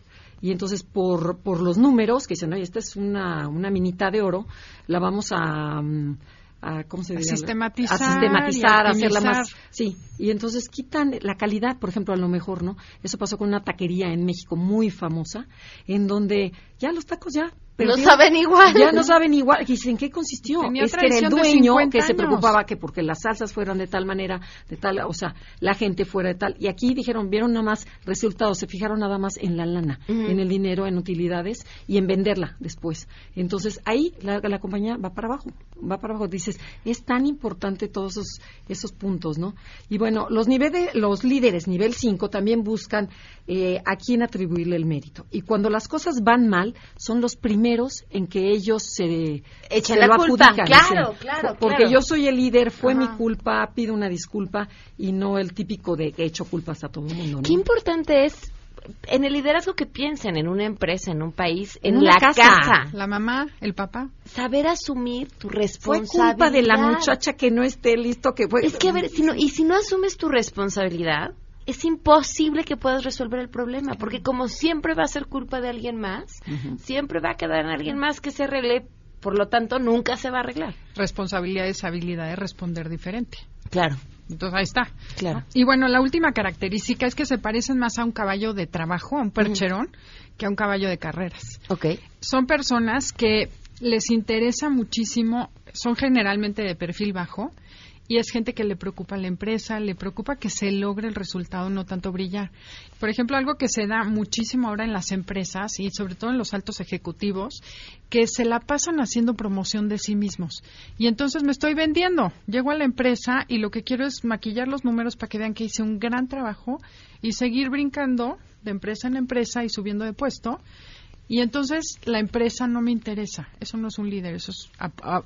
Y entonces, por, por los números, que dicen, oye, esta es una, una minita de oro, la vamos a, mm, a ¿cómo se A diría? sistematizar A sistematizar, a hacerla más... Sí, y entonces quitan la calidad, por ejemplo, a lo mejor, ¿no? Eso pasó con una taquería en México muy famosa, en donde ya los tacos ya... No saben igual. Ya no saben igual. Y dicen, ¿qué consistió? Tenía es que era el dueño 50 que se preocupaba que porque las salsas fueran de tal manera, de tal, o sea, la gente fuera de tal. Y aquí dijeron, vieron nada más resultados, se fijaron nada más en la lana, en el dinero, en utilidades y en venderla después. Entonces ahí la, la compañía va para abajo, va para abajo. Dices, es tan importante todos esos, esos puntos, ¿no? Y bueno, los niveles, los líderes nivel 5 también buscan eh, a quién atribuirle el mérito. Y cuando las cosas van mal, son los primeros en que ellos se Echan se la lo culpa. adjudican, Claro, claro, Porque claro. yo soy el líder, fue mi culpa, pido una disculpa y no el típico de que he hecho culpas a todo el mundo, ¿no? Qué importante es en el liderazgo que piensen en una empresa, en un país, en, la casa. casa. La mamá, el papá. Saber asumir tu Fue responsabilidad. culpa de la muchacha que no esté listo, que fue... Es que, a ver, si no, y si no asumes tu responsabilidad, es imposible que puedas resolver el problema, porque como siempre va a ser culpa de alguien más, siempre va a quedar en alguien más que se arregle, por lo tanto, nunca se va a arreglar. Responsabilidad es habilidad de responder diferente. Claro. Entonces ahí está. Claro. Y bueno, la última característica es que se parecen más a un caballo de trabajo, a un percherón, que a un caballo de carreras. Ok. Son personas que les interesa muchísimo, son generalmente de perfil bajo y es gente que le preocupa a la empresa, le preocupa que se logre el resultado, no tanto brillar. Por ejemplo, algo que se da muchísimo ahora en las empresas y sobre todo en los altos ejecutivos, que se la pasan haciendo promoción de sí mismos. Y entonces me estoy vendiendo. Llego a la empresa y lo que quiero es maquillar los números para que vean que hice un gran trabajo y seguir brincando de empresa en empresa y subiendo de puesto. Y entonces la empresa no me interesa. Eso no es un líder, eso es a- a-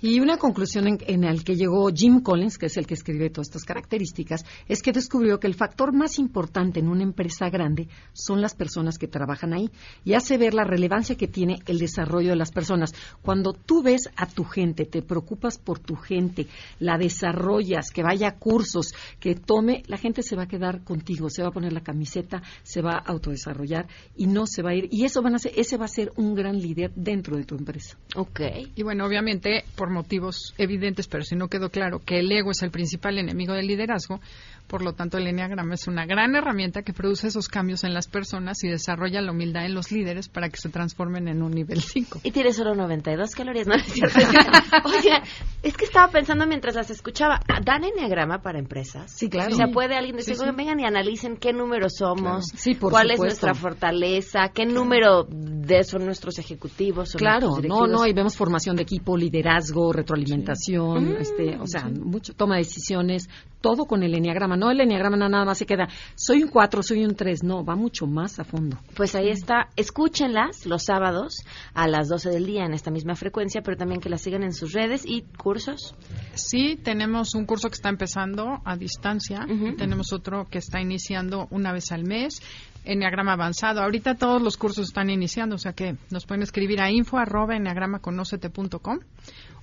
Y una conclusión en, en la que llegó Jim Collins, que es el que escribe todas estas características, es que descubrió que el factor más importante en una empresa grande son las personas que trabajan ahí y hace ver la relevancia que tiene el desarrollo de las personas. Cuando tú ves a tu gente, te preocupas por tu gente, la desarrollas, que vaya a cursos, que tome, la gente se va a quedar contigo, se va a poner la camiseta, se va a autodesarrollar y no se va a ir. Y eso van a ser, ese va a ser un gran líder dentro de tu empresa. Ok. Y bueno, obviamente, por motivos evidentes, pero si no quedó claro que el ego es el principal enemigo del liderazgo, por lo tanto el enneagrama es una gran herramienta que produce esos cambios en las personas y desarrolla la humildad en los líderes para que se transformen en un nivel 5. Y tiene solo 92 calorías, ¿no? es cierto. Oiga, es que estaba pensando mientras las escuchaba. ¿Dan enneagrama para empresas? Sí, claro. O sea, puede alguien decir, Sí, sí. "Oigan, vengan y analicen qué número somos, Claro. Sí, por cuál es nuestra fortaleza, qué número de son nuestros ejecutivos. son Claro, nuestros no, directivos". no, y vemos formación de equipo, liderazgo, retroalimentación, Mm, este, o sea, mucho toma de decisiones, todo con el enneagrama. No el enneagrama nada más se queda, soy un 4, soy un 3, no, va mucho más a fondo. Pues ahí está. Escúchenlas los sábados a las 12 del día en esta misma frecuencia, pero también que las sigan en sus redes y cursos. Sí, tenemos un curso que está empezando a distancia, y tenemos otro que está iniciando una vez al mes. Enneagrama avanzado. Ahorita todos los cursos están iniciando, o sea que nos pueden escribir a info arroba enneagramaconocete.com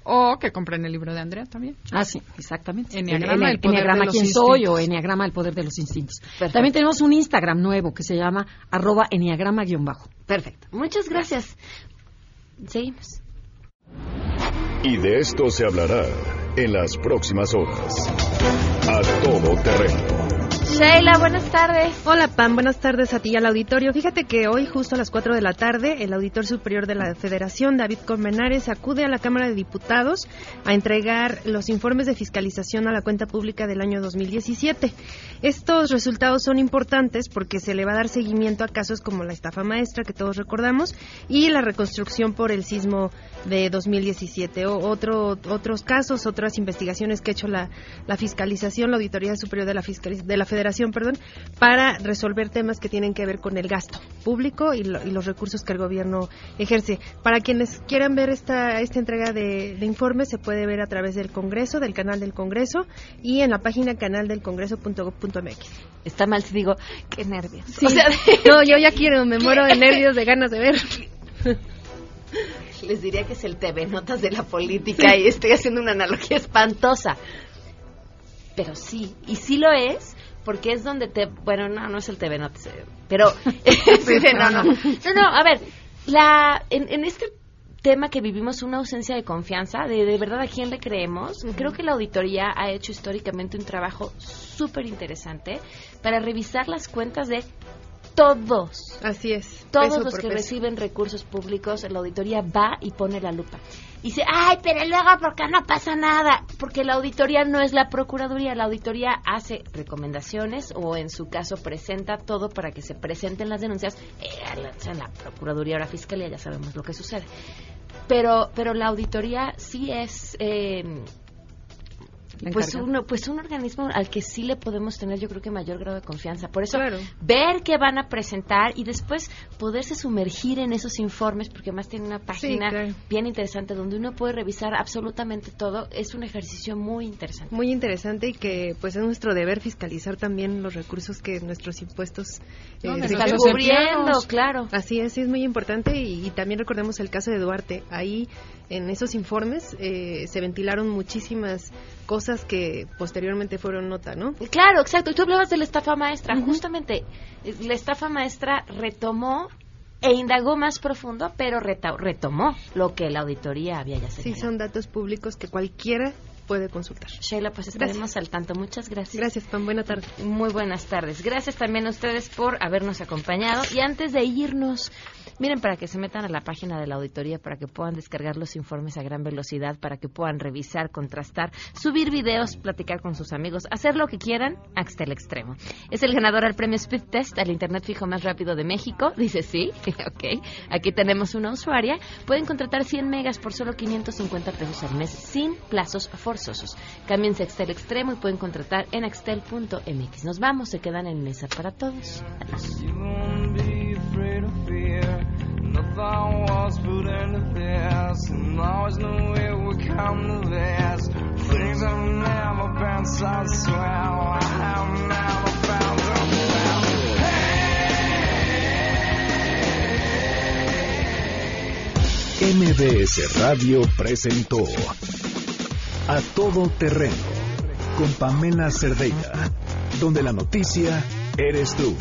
o que compren el libro de Andrea también. Ah, sí, exactamente. Enneagrama, el, el poder Enneagrama de los quién soy o Enneagrama el poder de los instintos. También tenemos un Instagram nuevo que se llama arroba enneagrama guion bajo. Perfecto. Muchas gracias. Seguimos. Y de esto se hablará en las próximas horas. A todo terreno. Sheila, buenas tardes. Hola Pam, buenas tardes a ti y al auditorio. Fíjate que hoy justo a las 4 de la tarde el auditor superior de la Federación, David Colmenares, acude a la Cámara de Diputados a entregar los informes de fiscalización a la cuenta pública del año 2017. Estos resultados son importantes porque se le va a dar seguimiento a casos como la estafa maestra que todos recordamos y la reconstrucción por el sismo de 2017 o otro, otros casos, otras investigaciones que ha hecho la, la fiscalización, la Auditoría Superior de la, Fiscaliz- de la Federación, perdón, para resolver temas que tienen que ver con el gasto público y, lo- y los recursos que el gobierno ejerce. Para quienes quieran ver esta, esta entrega de, de informes, se puede ver a través del Congreso, del canal del Congreso y en la página canaldelcongreso.gov.mx. Está mal si digo, qué nervios. Sí. O sea, [laughs] no, yo ya quiero, me muero de nervios, de ganas de ver. Les diría que es el TV Notas de la política y estoy haciendo una analogía espantosa. Pero sí, y sí lo es, porque es donde te... Bueno, no, no es el TV Notas, eh, pero... [laughs] sí, no, no. No, no, a ver, la, en, en este tema que vivimos una ausencia de confianza, de de verdad a quién le creemos, creo que la auditoría ha hecho históricamente un trabajo súper interesante para revisar las cuentas de todos. Así es. Todos los que peso. reciben recursos públicos, la auditoría va y pone la lupa. Y dice, ay, pero luego, ¿por qué no pasa nada? Porque la auditoría no es la procuraduría, la auditoría hace recomendaciones o en su caso presenta todo para que se presenten las denuncias. Eh, la, o sea, la procuraduría o la fiscalía ya sabemos lo que sucede. Pero, pero la auditoría sí es... eh, pues encargada. un, pues un organismo al que sí le podemos tener yo creo que mayor grado de confianza. Por eso Claro. ver qué van a presentar y después poderse sumergir en esos informes, porque además tiene una página claro. bien interesante donde uno puede revisar absolutamente todo. Es un ejercicio muy interesante. Muy interesante y que pues es nuestro deber fiscalizar también los recursos que nuestros impuestos eh, No, están cubriendo, claro. Así es, es muy importante y, y también recordemos el caso de Duarte. Ahí en esos informes eh, se ventilaron muchísimas cosas que posteriormente fueron nota, ¿no? Claro, exacto. Y tú hablabas de la estafa maestra. Justamente, eh, la estafa maestra retomó e indagó más profundo, pero retomó lo que la auditoría había ya Sí, señalado. son datos públicos que cualquiera puede consultar. Sheila, pues estaremos al tanto. Muchas gracias. Gracias, Pam. Buena tarde. Muy buenas tardes. Gracias también a ustedes por habernos acompañado. Y antes de irnos, miren, para que se metan a la página de la auditoría, para que puedan descargar los informes a gran velocidad, para que puedan revisar, contrastar, subir videos, platicar con sus amigos, hacer lo que quieran hasta el extremo. Es el ganador al premio Speed Test al Internet fijo más rápido de México. [laughs] Dice sí. [laughs] ok. Aquí tenemos una usuaria. Pueden contratar 100 megas por solo 550 pesos al mes sin plazos forzosos. Cámbiense a Axtel Extremo y pueden contratar en axtel.mx. Nos vamos, se quedan en mesa para todos. Adiós. be afraid of fear. Nothing was put into this, and always knew it would come to this. Things have never been so swell. I have never found a MBS Radio presentó A Todo Terreno con Pamela Cerdeira, donde la noticia eres tú.